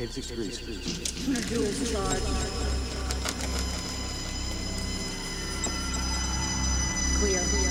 86 degrees. Joules charge. Clear. Flat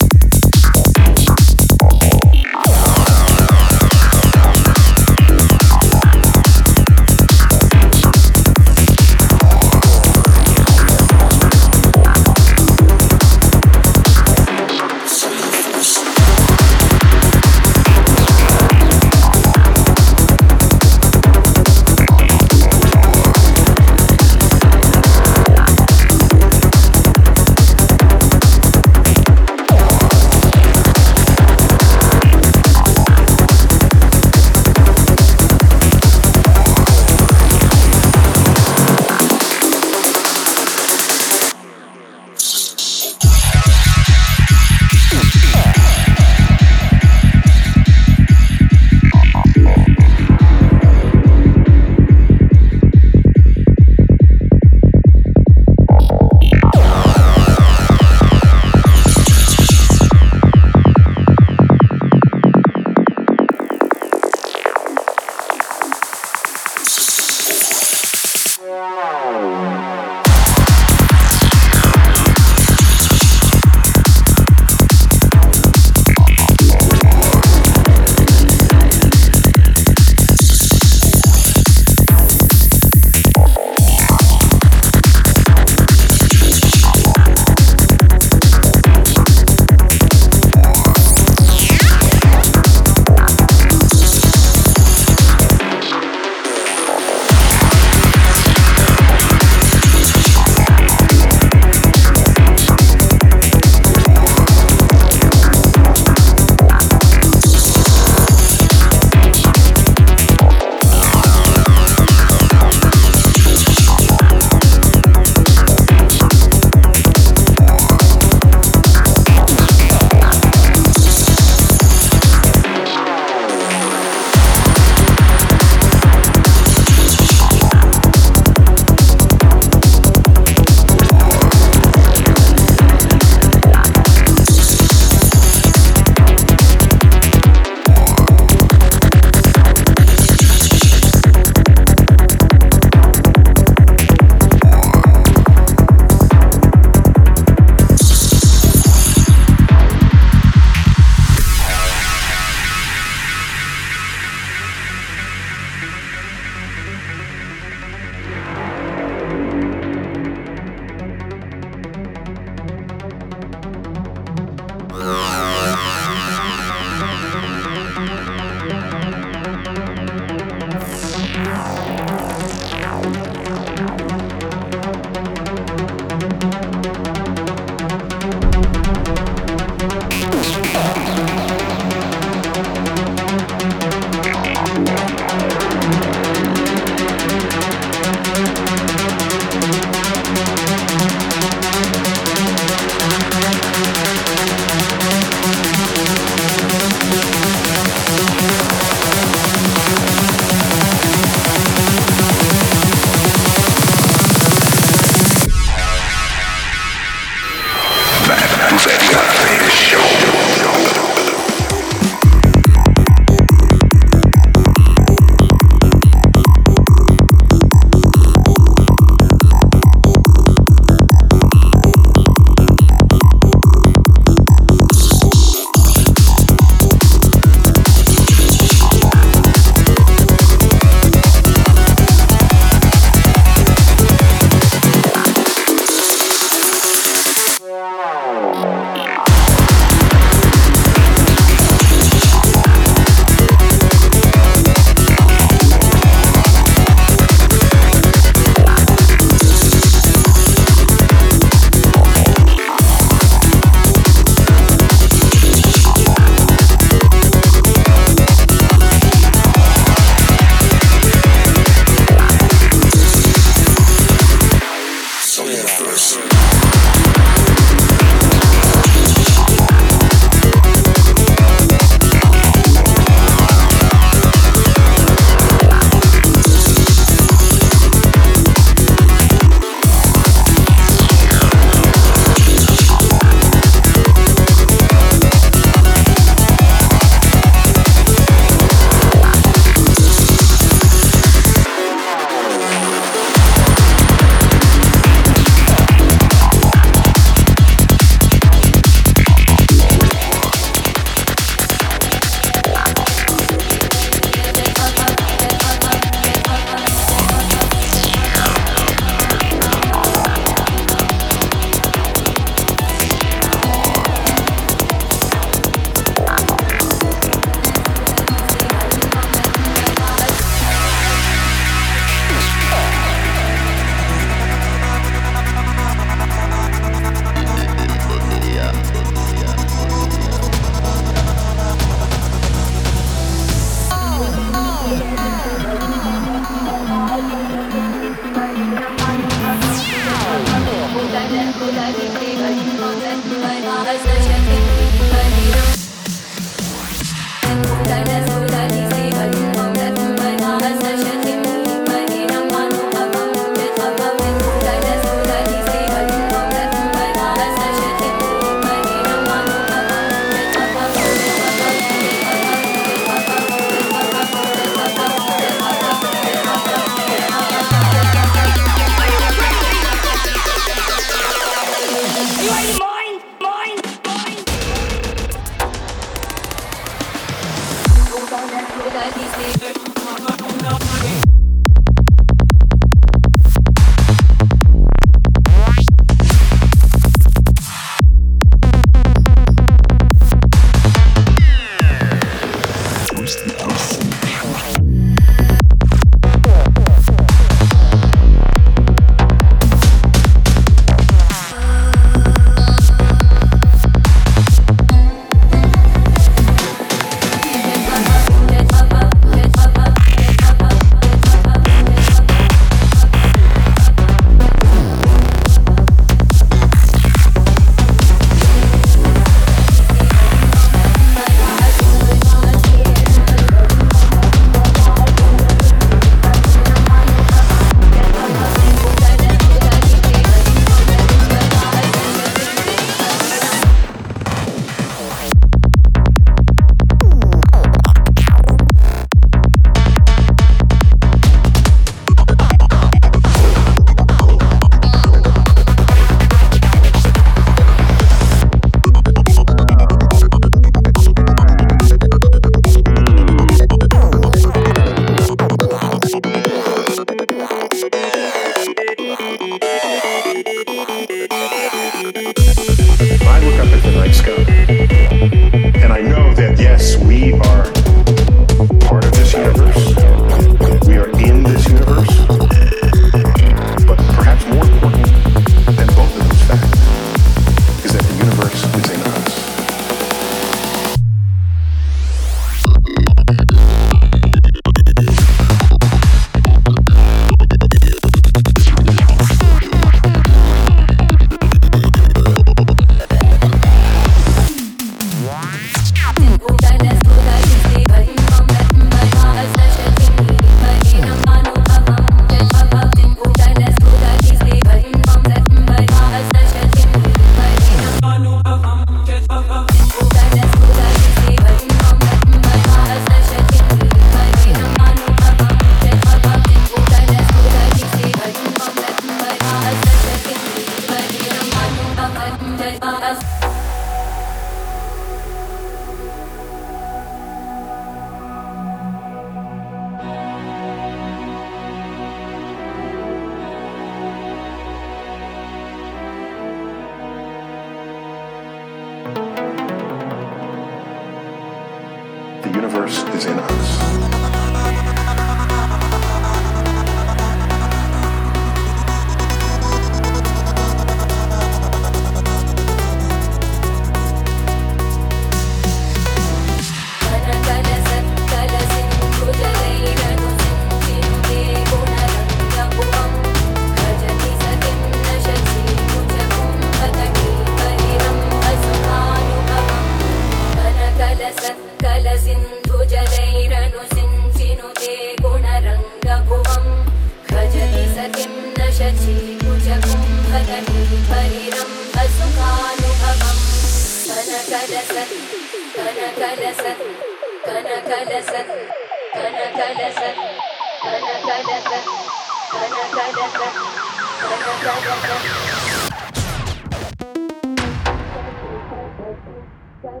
That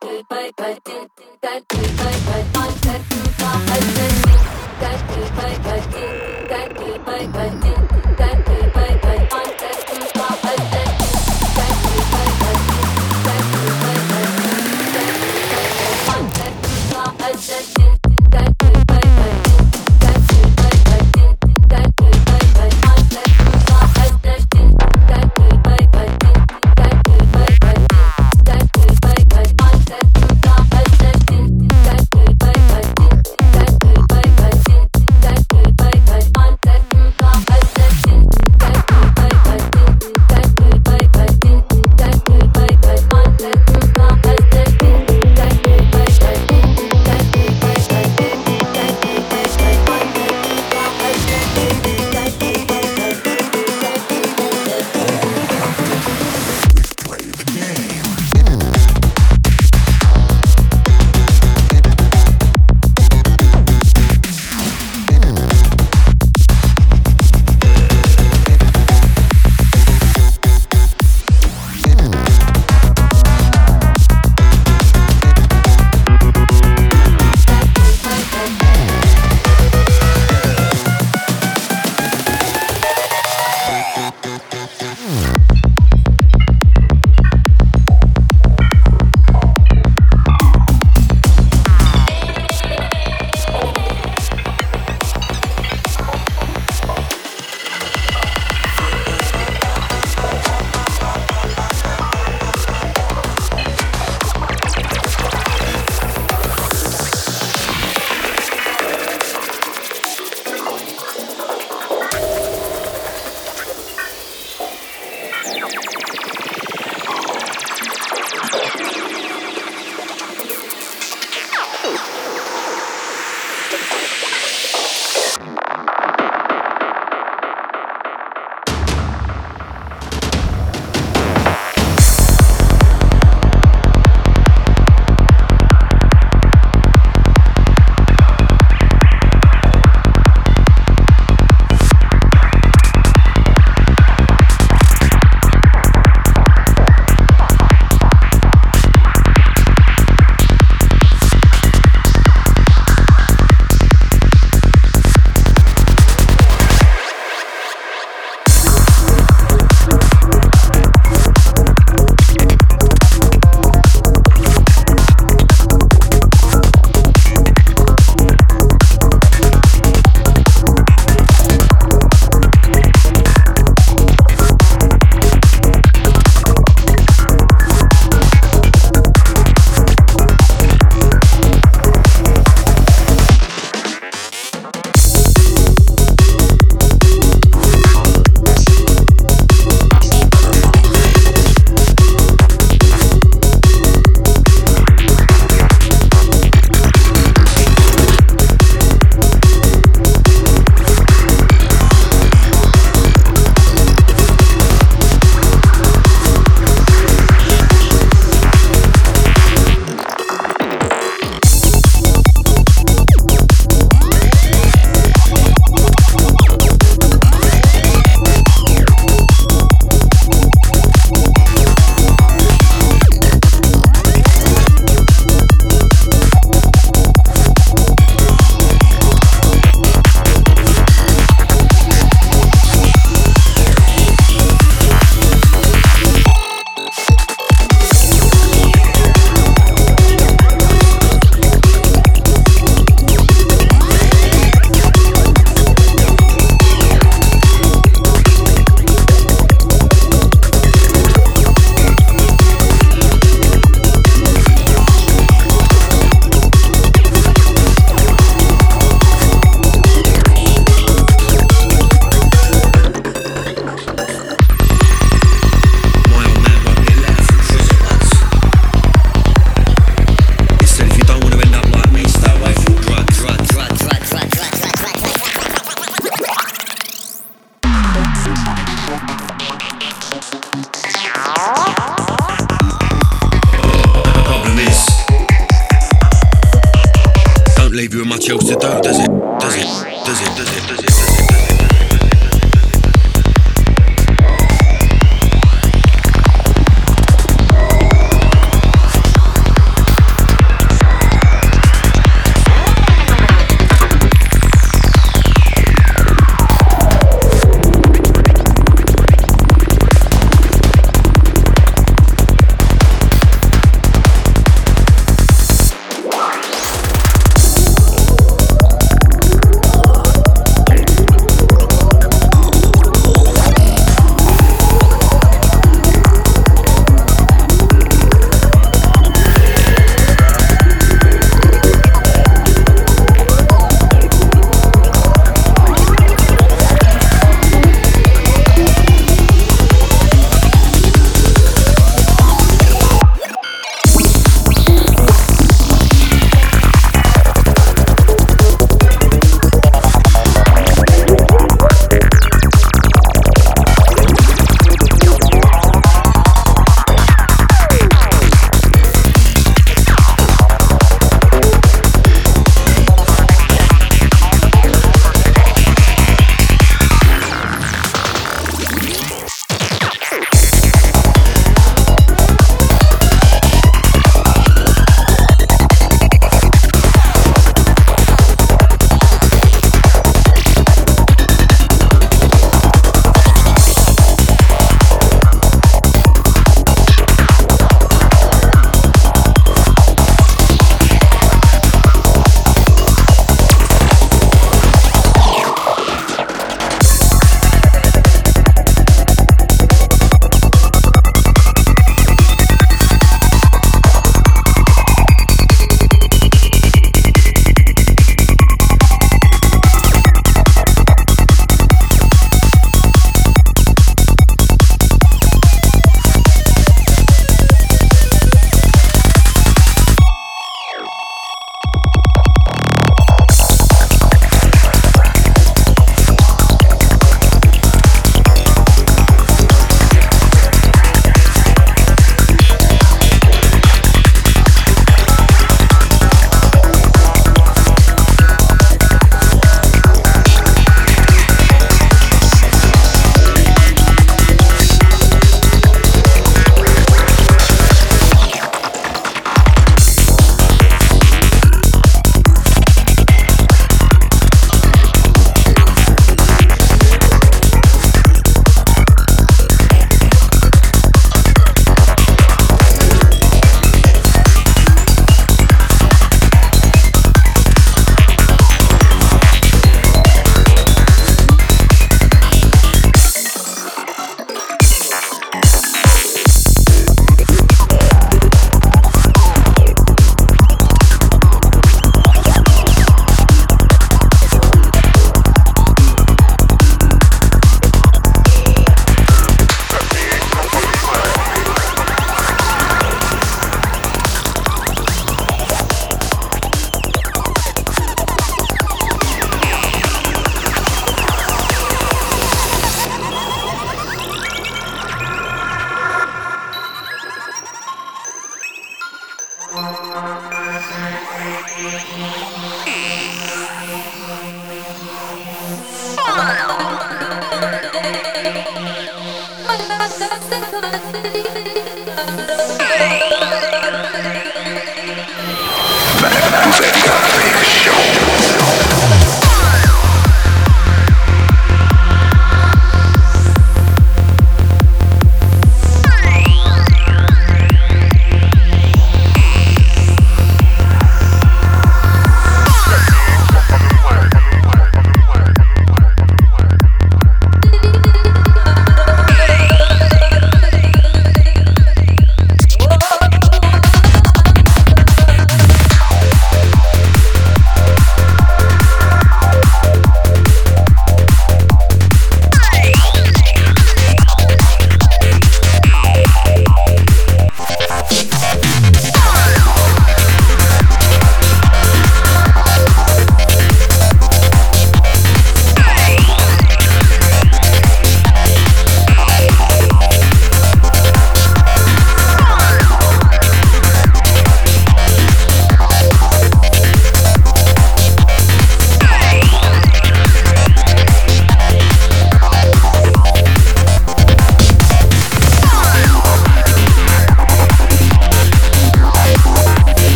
day, but but that day, but but on that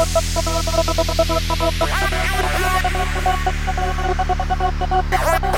ハハハハ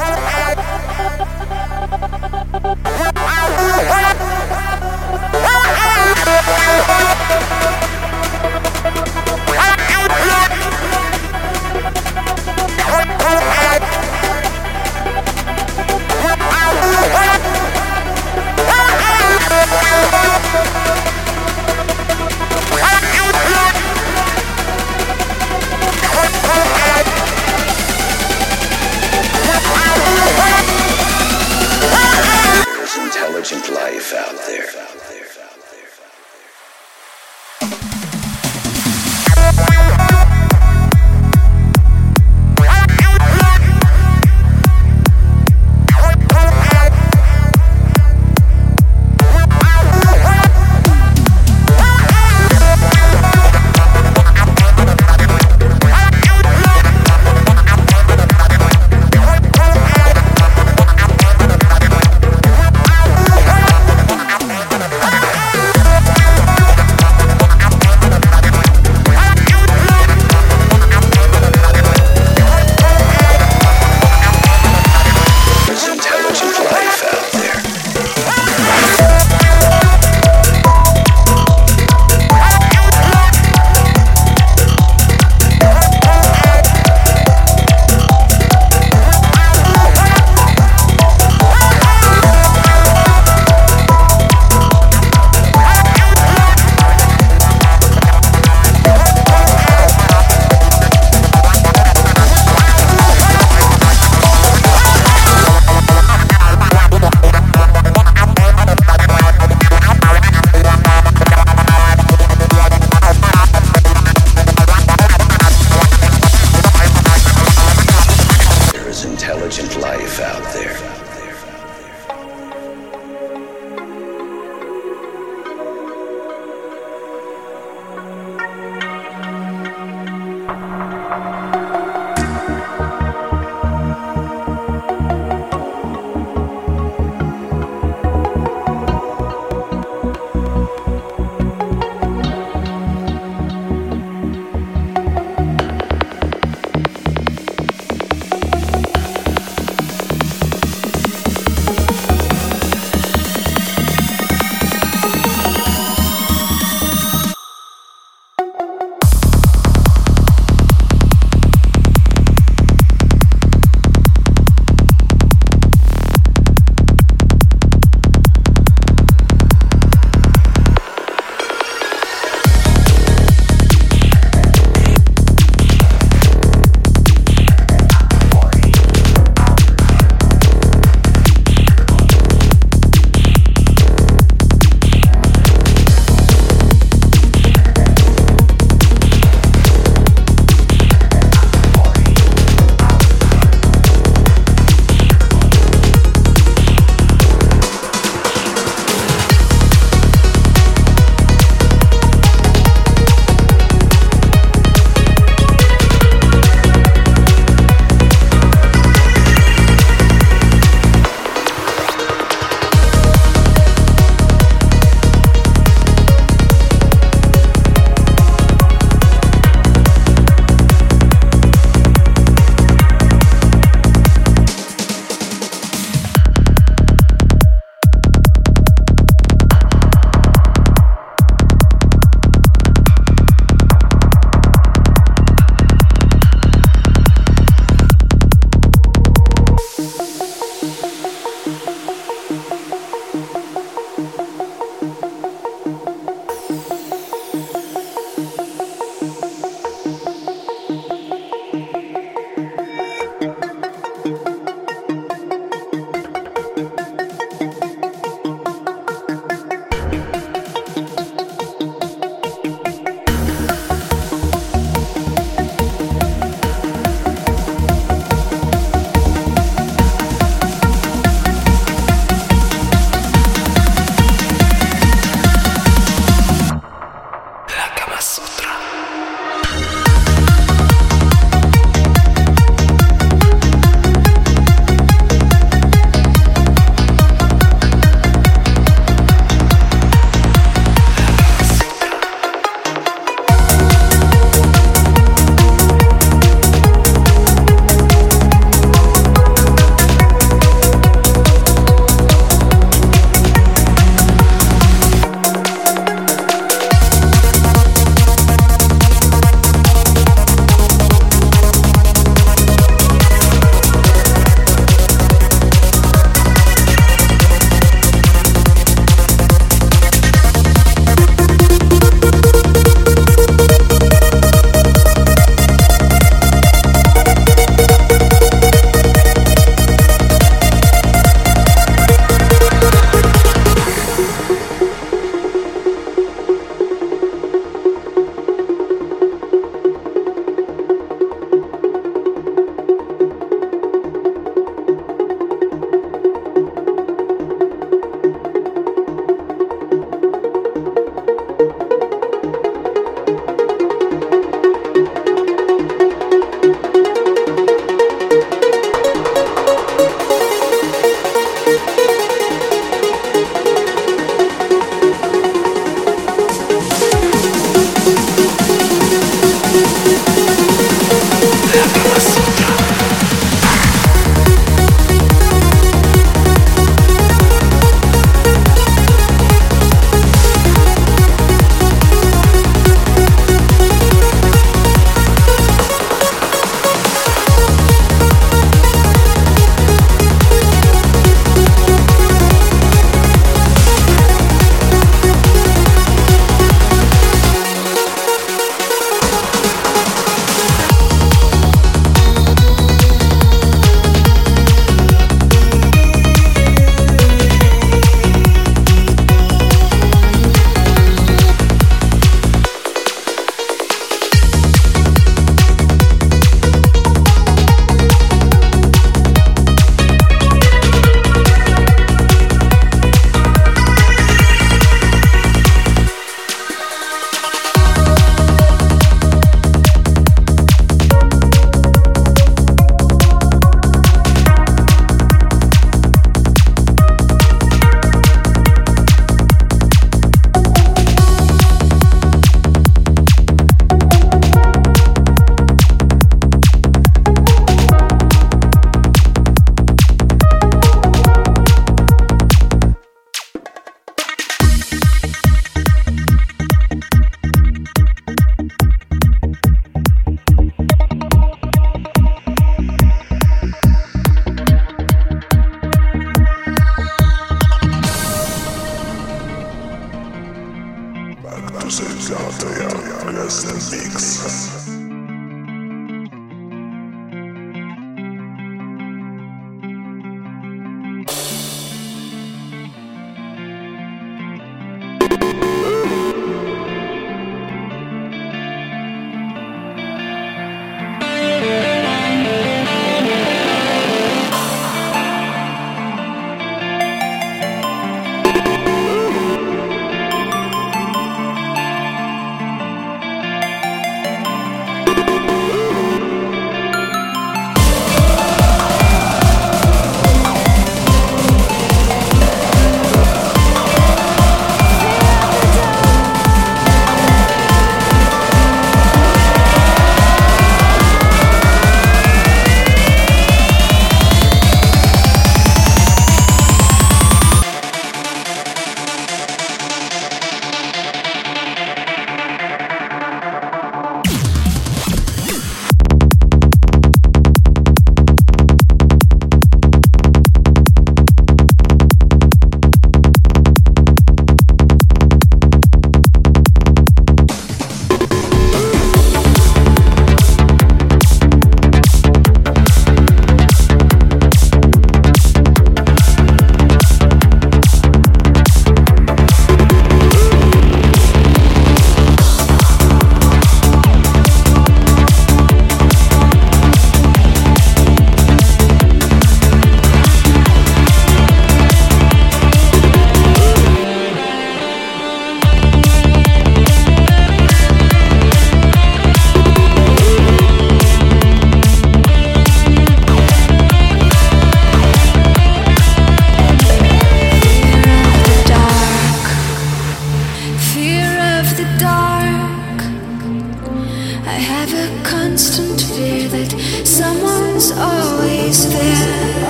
always there.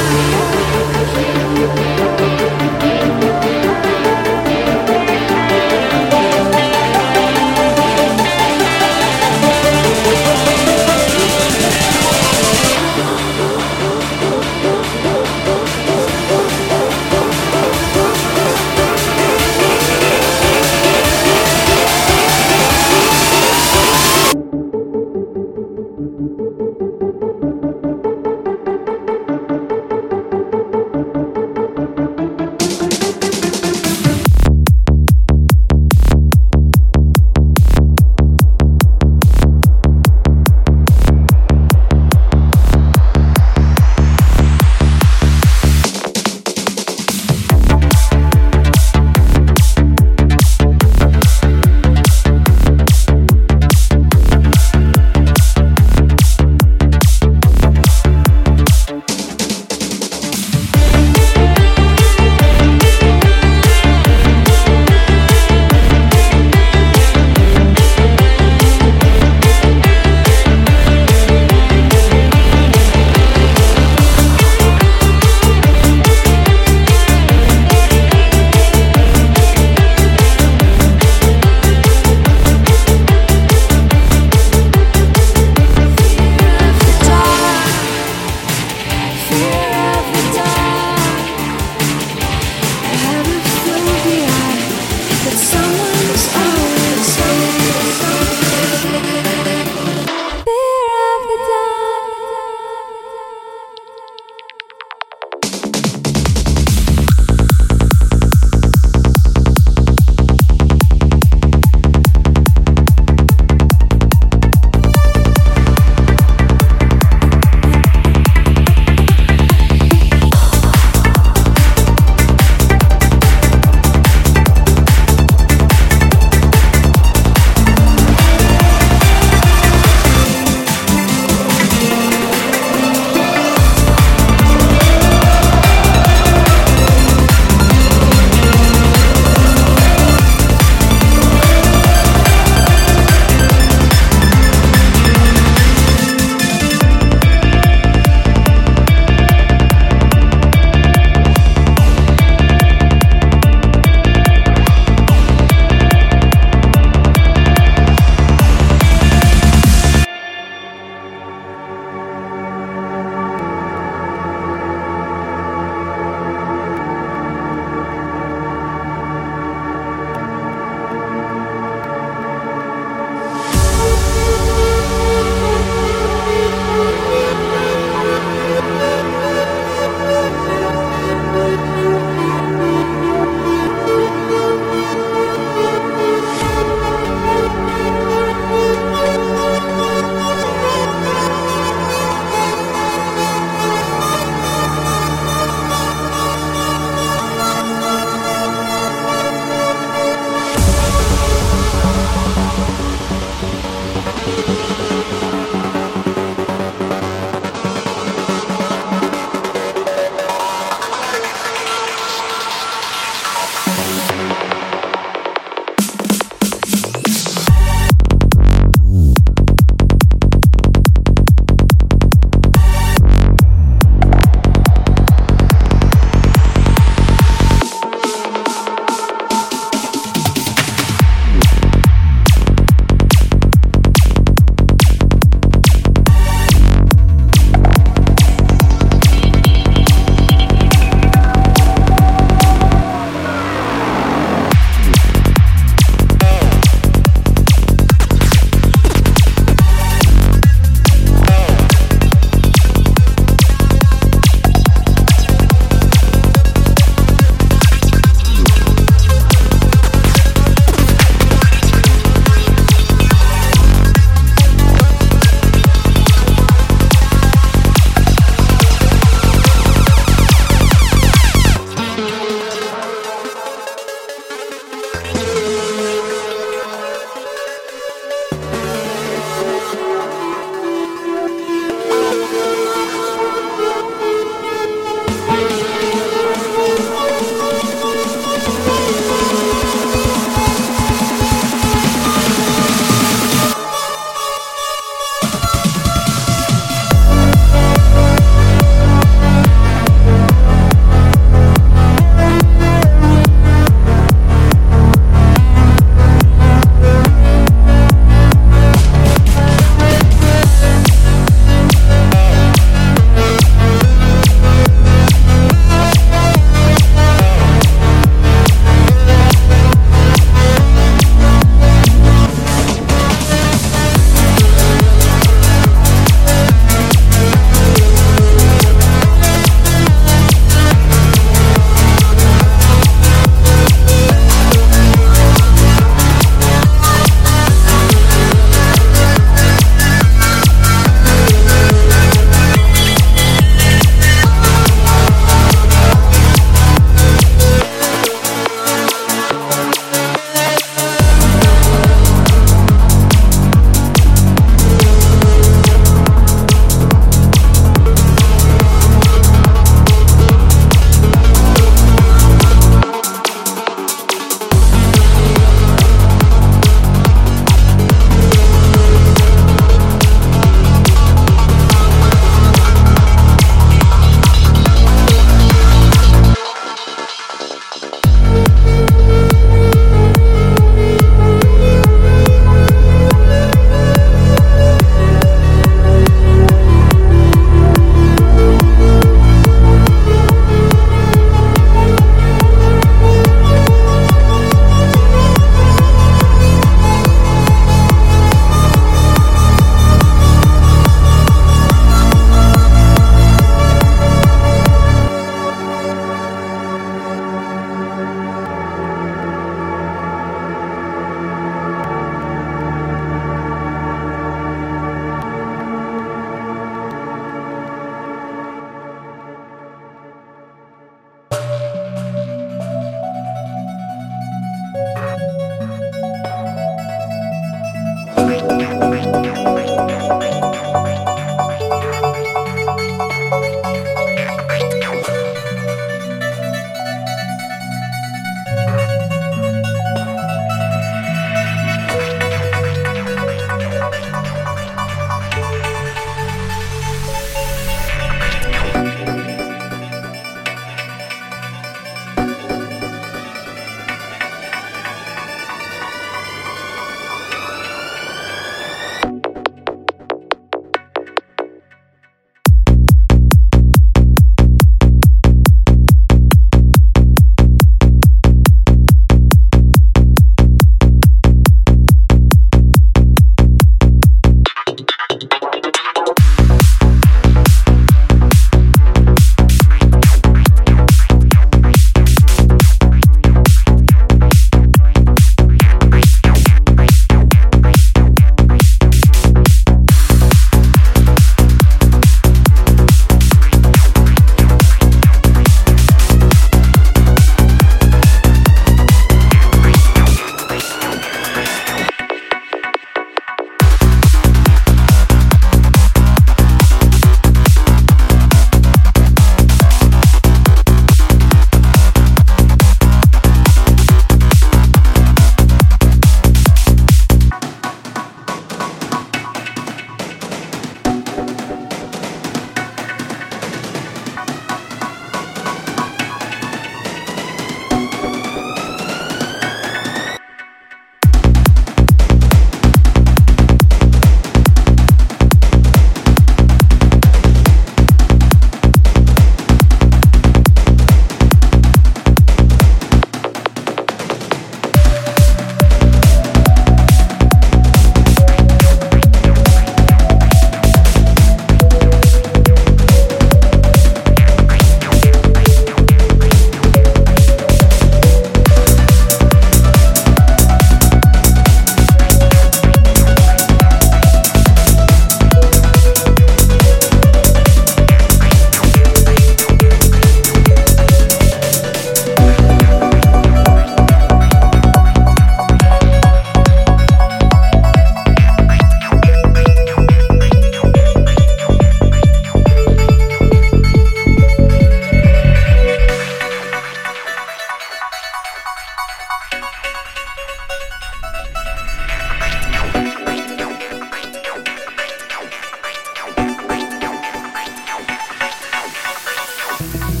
Bye.